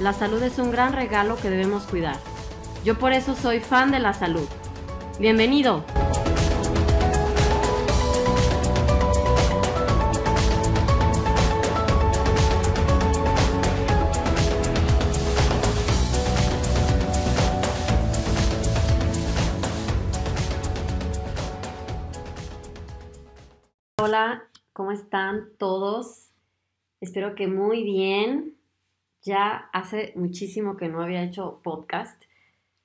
la salud es un gran regalo que debemos cuidar. Yo por eso soy fan de la salud. Bienvenido. Hola, ¿cómo están todos? Espero que muy bien. Ya hace muchísimo que no había hecho podcast.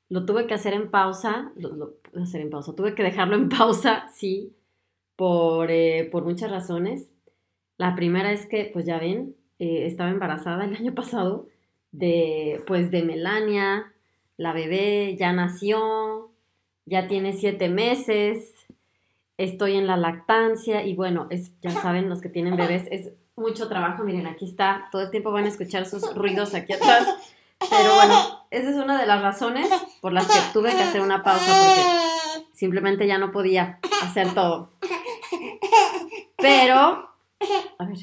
Lo tuve que hacer en pausa, lo, hacer en pausa, tuve que dejarlo en pausa, sí, por, eh, por muchas razones. La primera es que, pues ya ven, eh, estaba embarazada el año pasado de, pues de Melania, la bebé ya nació, ya tiene siete meses, estoy en la lactancia y bueno, es, ya saben, los que tienen bebés, es mucho trabajo. Miren, aquí está, todo el tiempo van a escuchar sus ruidos aquí atrás. Pero bueno, esa es una de las razones por las que tuve que hacer una pausa porque simplemente ya no podía hacer todo. Pero, a ver.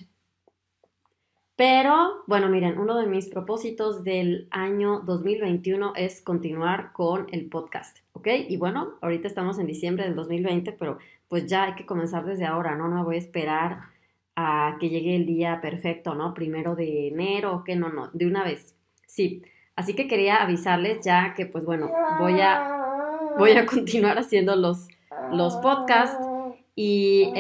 Pero, bueno, miren, uno de mis propósitos del año 2021 es continuar con el podcast, ¿ok? Y bueno, ahorita estamos en diciembre del 2020, pero pues ya hay que comenzar desde ahora, ¿no? No voy a esperar a que llegue el día perfecto, ¿no? Primero de enero, que no, no, de una vez. Sí, así que quería avisarles ya que pues bueno, voy a, voy a continuar haciendo los, los podcasts y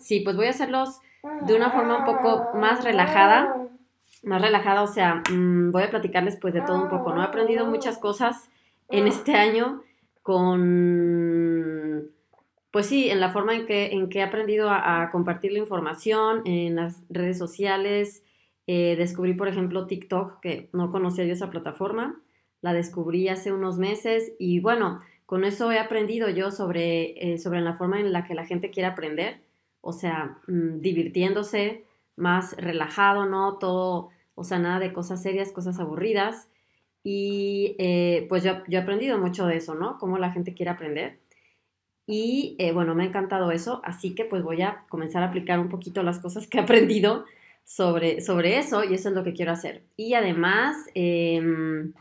sí, pues voy a hacerlos de una forma un poco más relajada, más relajada, o sea, mm, voy a platicarles pues de todo un poco, ¿no? He aprendido muchas cosas en este año con pues sí, en la forma en que, en que he aprendido a, compartir la información en las redes sociales. Eh, descubrí, por ejemplo, TikTok, que no conocía yo esa plataforma. La descubrí hace unos meses y bueno, con eso he aprendido yo sobre, eh, sobre la forma en la que la gente quiere aprender. O sea, mm, divirtiéndose, más relajado, ¿no? Todo, o sea, nada de cosas serias, cosas aburridas. Y eh, pues yo, yo he aprendido mucho de eso, ¿no? Cómo la gente quiere aprender. Y eh, bueno, me ha encantado eso, así que pues voy a comenzar a aplicar un poquito las cosas que he aprendido sobre, sobre eso y eso es lo que quiero hacer. Y además, em,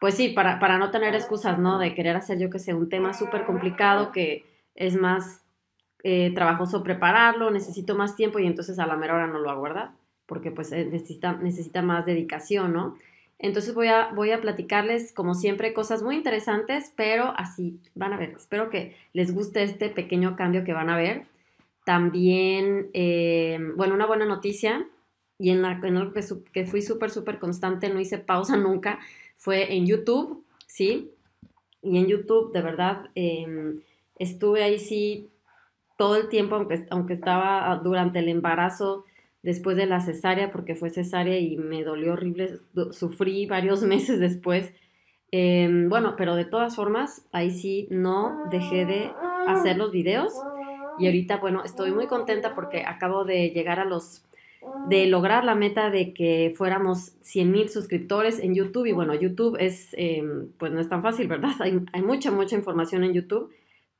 pues sí, para, para, no tener excusas, ¿no? De querer hacer yo que sé, un tema súper complicado que es más eh, trabajoso prepararlo, necesito más tiempo y entonces a la mera hora no lo hago, ¿verdad? Porque pues eh, necesita, necesita más dedicación, ¿no? Entonces voy a, voy a platicarles, como siempre, cosas muy interesantes, pero así van a ver. Espero que les guste este pequeño cambio que van a ver. También, eh, bueno, una buena noticia, y en, la, algo que, que fui súper, súper constante, no hice pausa nunca, fue en YouTube, ¿sí? Y en YouTube, de verdad, em, estuve ahí sí todo el tiempo, aunque, aunque estaba durante el embarazo, después de la cesárea, porque fue cesárea y me dolió horrible, sufrí varios meses después. Em, bueno, pero de todas formas, ahí sí no dejé de hacer los videos y ahorita, bueno, estoy muy contenta porque acabo de llegar a los, de lograr la meta de que fuéramos 100 mil suscriptores en YouTube y bueno, YouTube es, em, pues no es tan fácil, ¿verdad? Hay, mucha, mucha información en YouTube,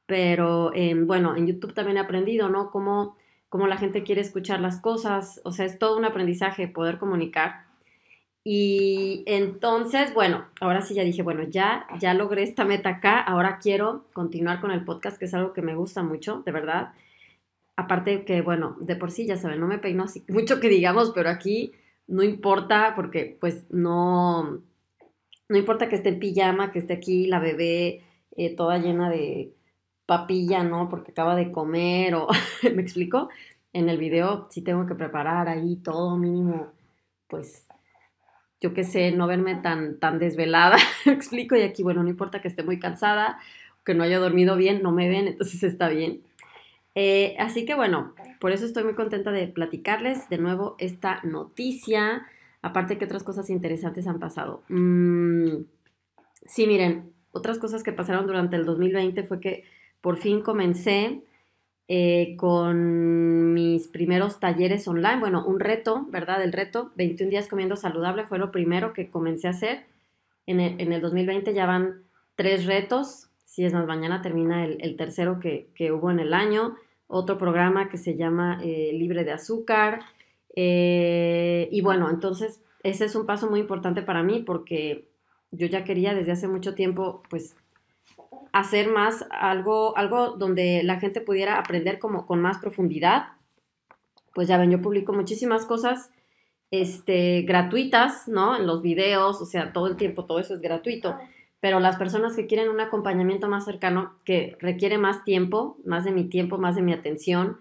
pero em, bueno, en YouTube también he aprendido, ¿no? Cómo cómo la gente quiere escuchar las cosas, o sea, es todo un aprendizaje poder comunicar. Y entonces, bueno, ahora sí ya dije, bueno, ya, ya logré esta meta acá, ahora quiero continuar con el podcast, que es algo que me gusta mucho, de verdad. Aparte que, bueno, de por sí, ya saben, no me peino así mucho que digamos, pero aquí no importa porque pues no, No importa que esté en pijama, que esté aquí la bebé eh, toda llena de papilla, ¿no? Porque acaba de comer o, ¿me explico? En el video sí tengo que preparar ahí todo mínimo, pues, yo qué sé, no verme tan, tan desvelada, ¿me explico? Y aquí, bueno, no importa que esté muy cansada, que no haya dormido bien, no me ven, entonces está bien. Eh, así que bueno, por eso estoy muy contenta de platicarles de nuevo esta noticia, aparte que otras cosas interesantes han pasado. Mm, sí, miren, otras cosas que pasaron durante el 2020 fue que por fin comencé eh, con mis primeros talleres online, bueno, un reto, ¿verdad? El reto, 21 días comiendo saludable, fue lo primero que comencé a hacer. En el, en el 2020 ya van tres retos si es más, mañana termina el, tercero que, hubo en el año. Otro programa que se llama eh, Libre de Azúcar. Eh, y bueno, entonces ese es un paso muy importante para mí porque yo ya quería desde hace mucho tiempo, pues, hacer más algo, algo donde la gente pudiera aprender como con más profundidad. Pues ya ven, yo publico muchísimas cosas este, gratuitas, ¿no? En los videos, o sea, todo el tiempo, todo eso es gratuito pero las personas que quieren un acompañamiento más cercano, que requiere más tiempo, más de mi tiempo, más de mi atención,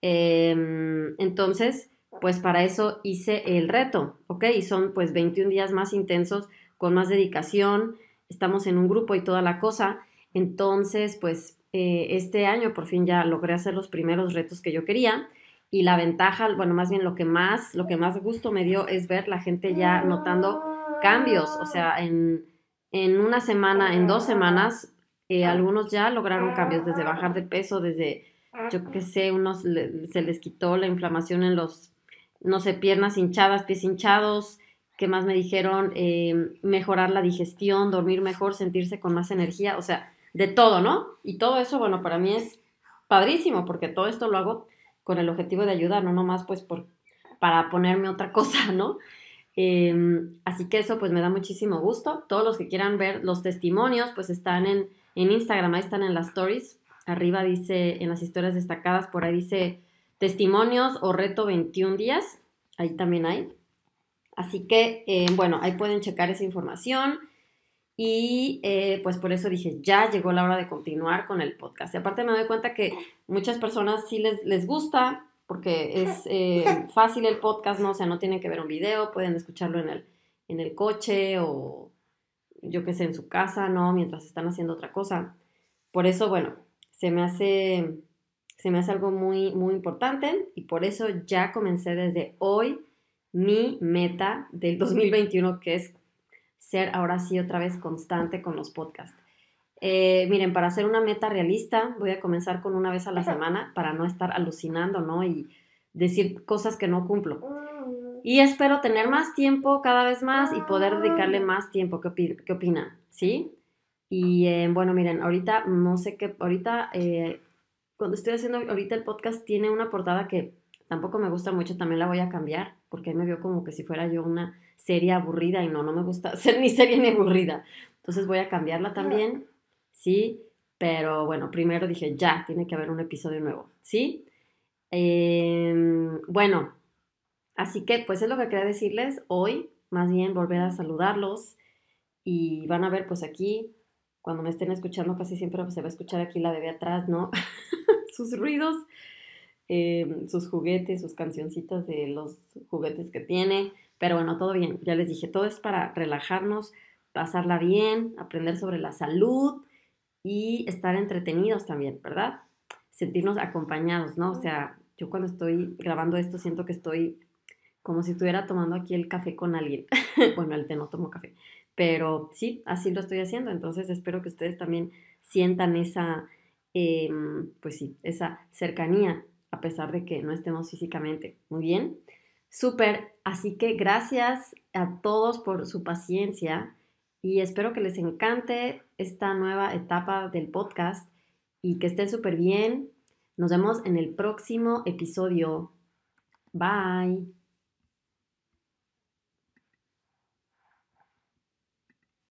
em, entonces, pues para eso hice el reto, ¿ok? Y son pues 21 días más intensos, con más dedicación, estamos en un grupo y toda la cosa, entonces, pues eh, este año por fin ya logré hacer los primeros retos que yo quería. Y la ventaja, bueno, más bien lo que más, lo que más gusto me dio es ver la gente ya notando cambios, o sea, en, en una semana, en dos semanas, eh, algunos ya lograron cambios, desde bajar de peso, desde, yo qué sé, unos se les quitó la inflamación en los, no sé, piernas hinchadas, pies hinchados, ¿qué más me dijeron? Eh, mejorar la digestión, dormir mejor, sentirse con más energía, o sea, de todo, ¿no? Y todo eso, bueno, para mí es padrísimo, porque todo esto lo hago con el objetivo de ayudar, no nomás pues por, para ponerme otra cosa, ¿no? Em, así que eso pues me da muchísimo gusto. Todos los que quieran ver los testimonios pues están en, en Instagram, ahí están en las stories. Arriba dice, en las historias destacadas, por ahí dice testimonios o reto 21 días. Ahí también hay. Así que, eh, bueno, ahí pueden checar esa información. Y eh, pues por eso dije, ya llegó la hora de continuar con el podcast. Y aparte me doy cuenta que muchas personas sí les, les gusta, porque es eh, fácil el podcast, ¿no? O sea, no tienen que ver un video, pueden escucharlo en el, en el coche o yo qué sé, en su casa, ¿no? Mientras están haciendo otra cosa. Por eso, bueno, se me hace, se me hace algo muy, muy importante y por eso ya comencé desde hoy mi meta del 2021, que es ser ahora sí otra vez constante con los podcasts. Eh, miren, para hacer una meta realista, voy a comenzar con una vez a la semana para no estar alucinando, ¿no? Y decir cosas que no cumplo. Y espero tener más tiempo cada vez más y poder dedicarle más tiempo. ¿Qué, qué opinan? ¿Sí? Y eh, bueno, miren, ahorita no sé qué, ahorita, eh, cuando estoy haciendo ahorita el podcast tiene una portada que tampoco me gusta mucho, también la voy a cambiar, porque me veo como que si fuera yo una serie aburrida y no, no me gusta ser ni serie ni aburrida. Entonces voy a cambiarla también ¿sí? Pero bueno, primero dije, ya, tiene que haber un episodio nuevo, ¿sí? Em, bueno, así que pues es lo que quería decirles hoy, más bien volver a saludarlos y van a ver pues aquí, cuando me estén escuchando casi siempre se va a escuchar aquí la bebé atrás, ¿no? sus ruidos, em, sus juguetes, sus cancioncitas de los juguetes que tiene, pero bueno, todo bien, ya les dije, todo es para relajarnos, pasarla bien, aprender sobre la salud y estar entretenidos también, ¿verdad? Sentirnos acompañados, ¿no? O sea, yo cuando estoy grabando esto siento que estoy como si estuviera tomando aquí el café con alguien. bueno, el té no tomo café, pero sí, así lo estoy haciendo. Entonces espero que ustedes también sientan esa, em, pues sí, esa cercanía, a pesar de que no estemos físicamente. Muy bien. Súper. Así que gracias a todos por su paciencia y espero que les encante esta nueva etapa del podcast y que estén súper bien. Nos vemos en el próximo episodio. Bye.